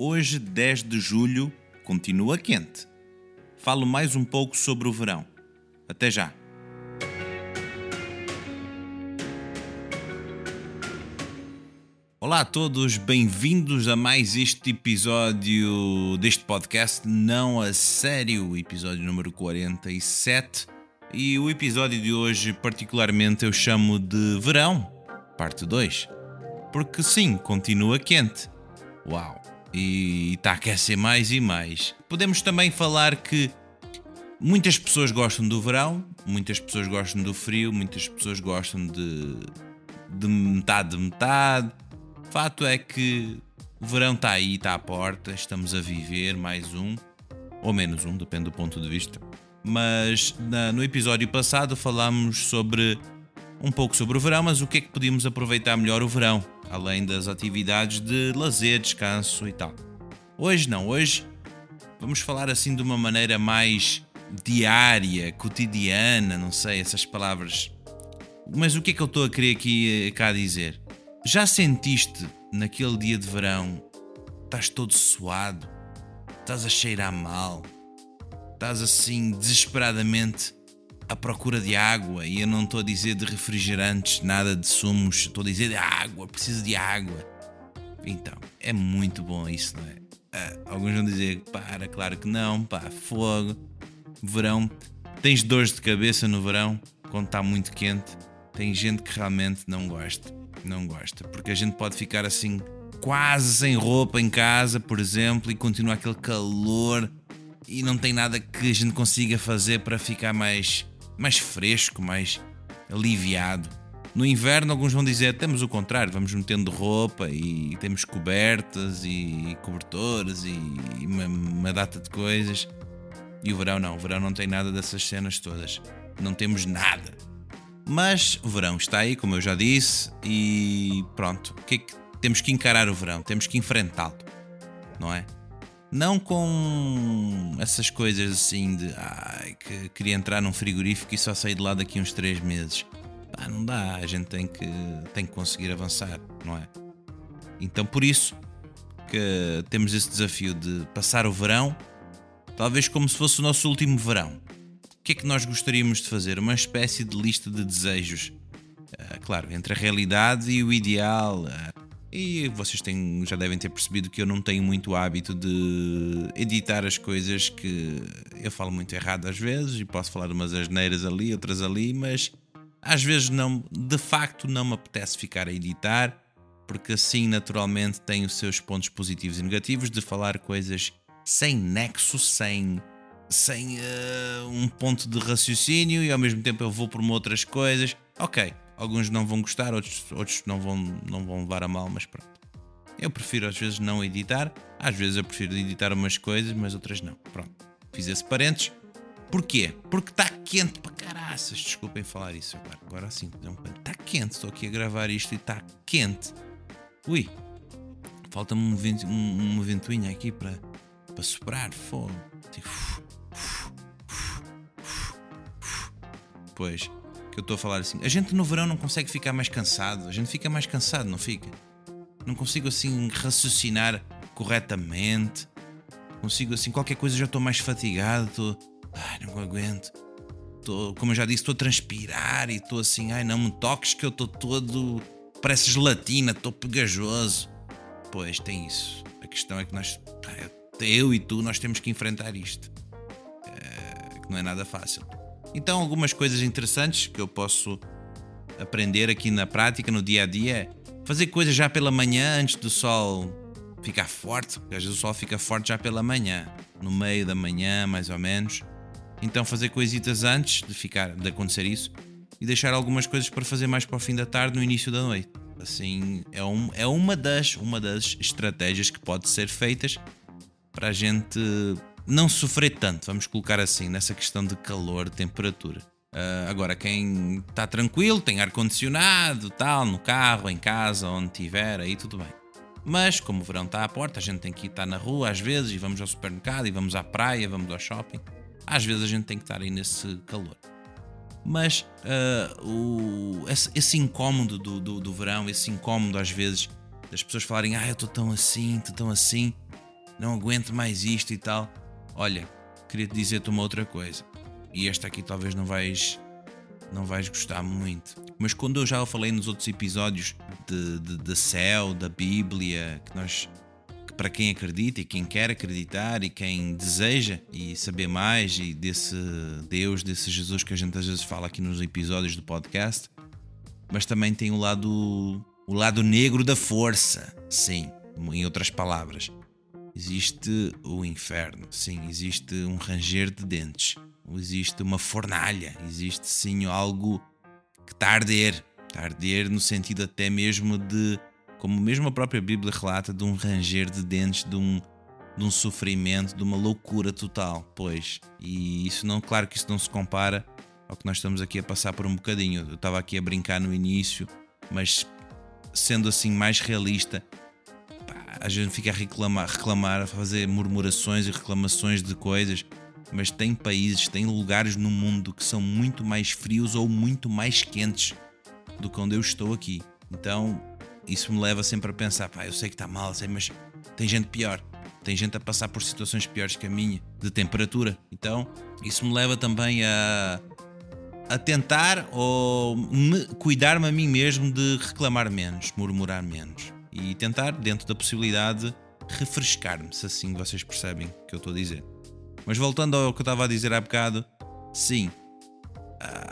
Hoje, 10 de julho, continua quente. Falo mais um pouco sobre o verão. Até já! Olá a todos, bem-vindos a mais este episódio deste podcast Não a Sério, episódio número 47. E o episódio de hoje, particularmente, eu chamo de Verão, parte 2. Porque sim, continua quente. Uau! E está a aquecer mais e mais. Podemos também falar que muitas pessoas gostam do verão, muitas pessoas gostam do frio, muitas pessoas gostam de, de metade de metade. Fato é que o verão está aí, está à porta, estamos a viver mais um, ou menos um, depende do ponto de vista. Mas na, no episódio passado falámos sobre um pouco sobre o verão, mas o que é que podíamos aproveitar melhor o verão, além das atividades de lazer, descanso e tal. Hoje não, hoje vamos falar assim de uma maneira mais diária, cotidiana, não sei essas palavras. Mas o que é que eu estou a querer aqui cá dizer? Já sentiste naquele dia de verão, estás todo suado, estás a cheirar mal, estás assim desesperadamente à procura de água, e eu não estou a dizer de refrigerantes, nada de sumos, estou a dizer de água, preciso de água. Então, é muito bom isso, não é? Ah, alguns vão dizer, para, claro que não, pá, fogo. Verão, tens dores de cabeça no verão, quando está muito quente. Tem gente que realmente não gosta, não gosta, porque a gente pode ficar assim, quase sem roupa em casa, por exemplo, e continua aquele calor e não tem nada que a gente consiga fazer para ficar mais mais fresco, mais aliviado. No inverno, alguns vão dizer temos o contrário, vamos metendo roupa e temos cobertas e cobertores e uma, uma data de coisas. E o verão não, o verão não tem nada dessas cenas todas. Não temos nada. Mas o verão está aí, como eu já disse, e pronto. O que é que temos que encarar o verão? Temos que enfrentá-lo, não é? Não com essas coisas assim de ai, que queria entrar num frigorífico e só sair de lá daqui uns 3 meses. Ah, não dá, a gente tem que, tem que conseguir avançar, não é? Então por isso que temos esse desafio de passar o verão, talvez como se fosse o nosso último verão. O que é que nós gostaríamos de fazer? Uma espécie de lista de desejos. Ah, claro, entre a realidade e o ideal. Ah, e vocês têm, já devem ter percebido que eu não tenho muito hábito de editar as coisas que eu falo muito errado às vezes e posso falar umas asneiras ali, outras ali, mas às vezes não, de facto não me apetece ficar a editar, porque assim naturalmente tem os seus pontos positivos e negativos de falar coisas sem nexo, sem sem uh, um ponto de raciocínio e ao mesmo tempo eu vou por outras coisas. Ok, Alguns não vão gostar, outros, outros não, vão, não vão levar a mal, mas pronto. Eu prefiro às vezes não editar, às vezes eu prefiro editar umas coisas, mas outras não. Pronto, fiz esse parênteses. Porquê? Porque está quente para caraças. Desculpem falar isso agora. Agora sim, está quente. Estou aqui a gravar isto e está quente. Ui, falta-me um vento, um, uma ventoinha aqui para, para soprar fogo. Tipo, pois, que eu estou a falar assim. A gente no verão não consegue ficar mais cansado, a gente fica mais cansado, não fica? Não consigo assim raciocinar corretamente. Consigo assim, qualquer coisa já estou mais fatigado, estou. Ai, não aguento. Tô, como eu já disse, estou a transpirar e estou assim, ai não me toques que eu estou todo. Parece gelatina, estou pegajoso. Pois tem isso. A questão é que nós, eu e tu, nós temos que enfrentar isto. É, que não é nada fácil. Então, algumas coisas interessantes que eu posso aprender aqui na prática, no dia a dia, é fazer coisas já pela manhã antes do sol ficar forte, porque às vezes o sol fica forte já pela manhã, no meio da manhã, mais ou menos. Então, fazer coisitas antes de ficar de acontecer isso e deixar algumas coisas para fazer mais para o fim da tarde, no início da noite. Assim, é, um, é uma, das, uma das estratégias que pode ser feitas para a gente não sofrer tanto, vamos colocar assim, nessa questão de calor, temperatura. Uh, agora, quem está tranquilo, tem ar-condicionado, tal, no carro, em casa, onde estiver, aí tudo bem. Mas, como o verão está à porta, a gente tem que estar na rua às vezes, e vamos ao supermercado, e vamos à praia, vamos ao shopping. Às vezes a gente tem que estar aí nesse calor. Mas uh, o, esse, esse incómodo do, do, do, verão, esse incómodo às vezes das pessoas falarem: Ah, eu estou tão assim, estou tão assim, não aguento mais isto e tal. Olha, queria te dizer-te uma outra coisa. E esta aqui talvez não vais não vais gostar muito. Mas quando eu já falei nos outros episódios de, de, de céu, da Bíblia, que nós que para quem acredita e quem quer acreditar e quem deseja e saber mais e desse Deus, desse Jesus que a gente às vezes fala aqui nos episódios do podcast, mas também tem o lado o lado negro da força, sim, em outras palavras. Existe o inferno, sim, existe um ranger de dentes, existe uma fornalha, existe sim algo que está a arder. Está a arder no sentido até mesmo de, como mesmo a própria Bíblia relata, de um ranger de dentes, de um, de um sofrimento, de uma loucura total, pois. E isso não, claro que isso não se compara ao que nós estamos aqui a passar por um bocadinho. Eu estava aqui a brincar no início, mas sendo assim mais realista, a gente fica a reclamar, reclamar, a fazer murmurações e reclamações de coisas, mas tem países, tem lugares no mundo que são muito mais frios ou muito mais quentes do que onde eu estou aqui. Então, isso me leva sempre a pensar, pá, eu sei que está mal, sei, mas tem gente pior. Tem gente a passar por situações piores que a minha, de temperatura. Então, isso me leva também a, a tentar ou cuidar-me a mim mesmo de reclamar menos, murmurar menos e tentar, dentro da possibilidade, refrescar-me, se assim vocês percebem o que eu estou a dizer. Mas voltando ao que eu estava a dizer há bocado, sim,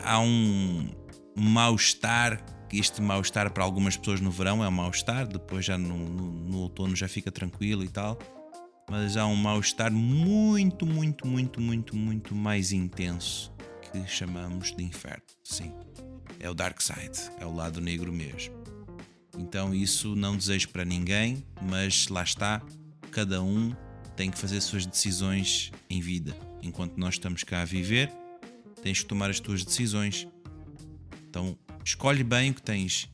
há um mal-estar. Este mal-estar para algumas pessoas no verão é um mal-estar, depois já no, no, no outono já fica tranquilo e tal. Mas há um mal-estar muito, muito, muito, muito, muito mais intenso que chamamos de inferno. Sim, é o dark side, é o lado negro mesmo. Então isso não desejo para ninguém, mas lá está, cada um tem que fazer suas decisões em vida. Enquanto nós estamos cá a viver, tens que tomar as tuas decisões. Então, escolhe bem o que tens,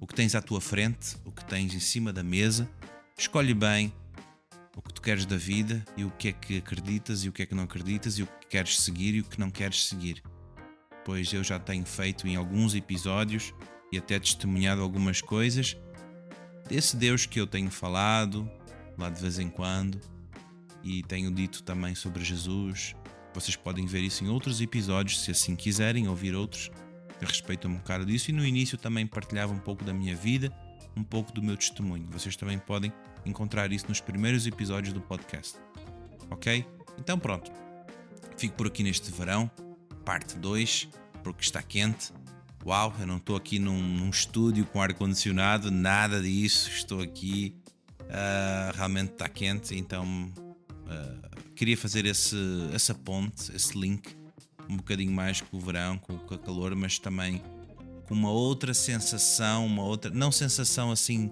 o que tens à tua frente, o que tens em cima da mesa. Escolhe bem o que tu queres da vida e o que é que acreditas e o que é que não acreditas e o que queres seguir e o que não queres seguir. Pois eu já tenho feito em alguns episódios e até testemunhado algumas coisas desse Deus que eu tenho falado lá de vez em quando e tenho dito também sobre Jesus. Vocês podem ver isso em outros episódios, se assim quiserem, ouvir outros a respeito um bocado disso. E no início também partilhava um pouco da minha vida, um pouco do meu testemunho. Vocês também podem encontrar isso nos primeiros episódios do podcast. Ok? Então pronto. Fico por aqui neste verão, parte 2, porque está quente uau, eu não estou aqui num, num estúdio com ar-condicionado, nada disso, estou aqui, uh, realmente está quente, então uh, queria fazer esse, essa ponte, esse link, um bocadinho mais com o verão, com, com o calor, mas também com uma outra sensação, uma outra, não sensação assim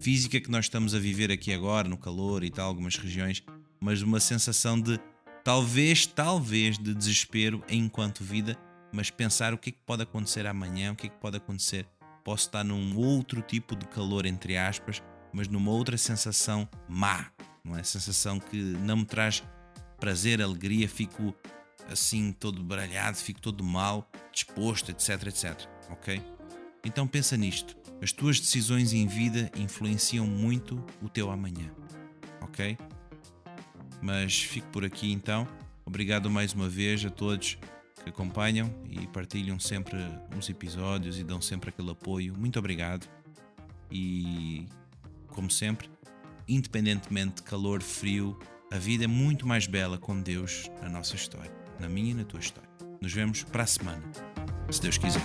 física que nós estamos a viver aqui agora, no calor e tal, algumas regiões, mas uma sensação de talvez, talvez de desespero enquanto vida mas pensar o que, é que pode acontecer amanhã, o que, é que pode acontecer. Posso estar num outro tipo de calor, entre aspas, mas numa outra sensação má, não é? Sensação que não me traz prazer, alegria, fico assim todo baralhado, fico todo mal, disposto, etc, etc, ok? Então pensa nisto. As tuas decisões em vida influenciam muito o teu amanhã, ok? Mas fico por aqui então. Obrigado mais uma vez a todos que acompanham e partilham sempre os episódios e dão sempre aquele apoio. Muito obrigado. E, como sempre, independentemente de calor, frio, a vida é muito mais bela com Deus na nossa história, na minha e na tua história. Nos vemos para a semana, se Deus quiser.